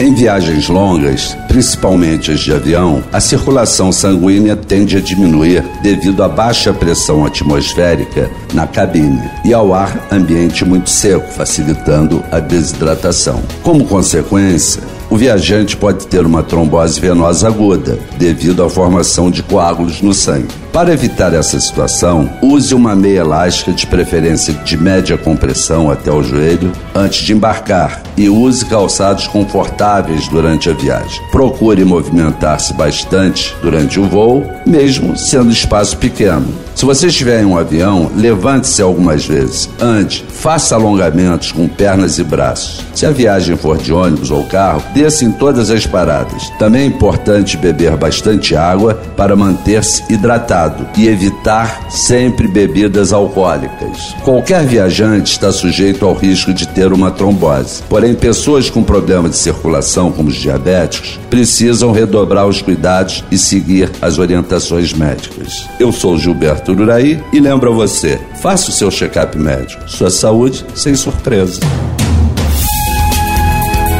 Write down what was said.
Em viagens longas, principalmente as de avião, a circulação sanguínea tende a diminuir devido à baixa pressão atmosférica na cabine e ao ar ambiente muito seco, facilitando a desidratação. Como consequência, o viajante pode ter uma trombose venosa aguda, devido à formação de coágulos no sangue. Para evitar essa situação, use uma meia elástica de preferência de média compressão até o joelho antes de embarcar e use calçados confortáveis durante a viagem. Procure movimentar-se bastante durante o voo, mesmo sendo espaço pequeno. Se você estiver em um avião, levante-se algumas vezes, ande, faça alongamentos com pernas e braços. Se a viagem for de ônibus ou carro, em todas as paradas. Também é importante beber bastante água para manter-se hidratado e evitar sempre bebidas alcoólicas. Qualquer viajante está sujeito ao risco de ter uma trombose. Porém, pessoas com problema de circulação, como os diabéticos, precisam redobrar os cuidados e seguir as orientações médicas. Eu sou Gilberto Ururaí e lembro a você: faça o seu check-up médico. Sua saúde sem surpresa.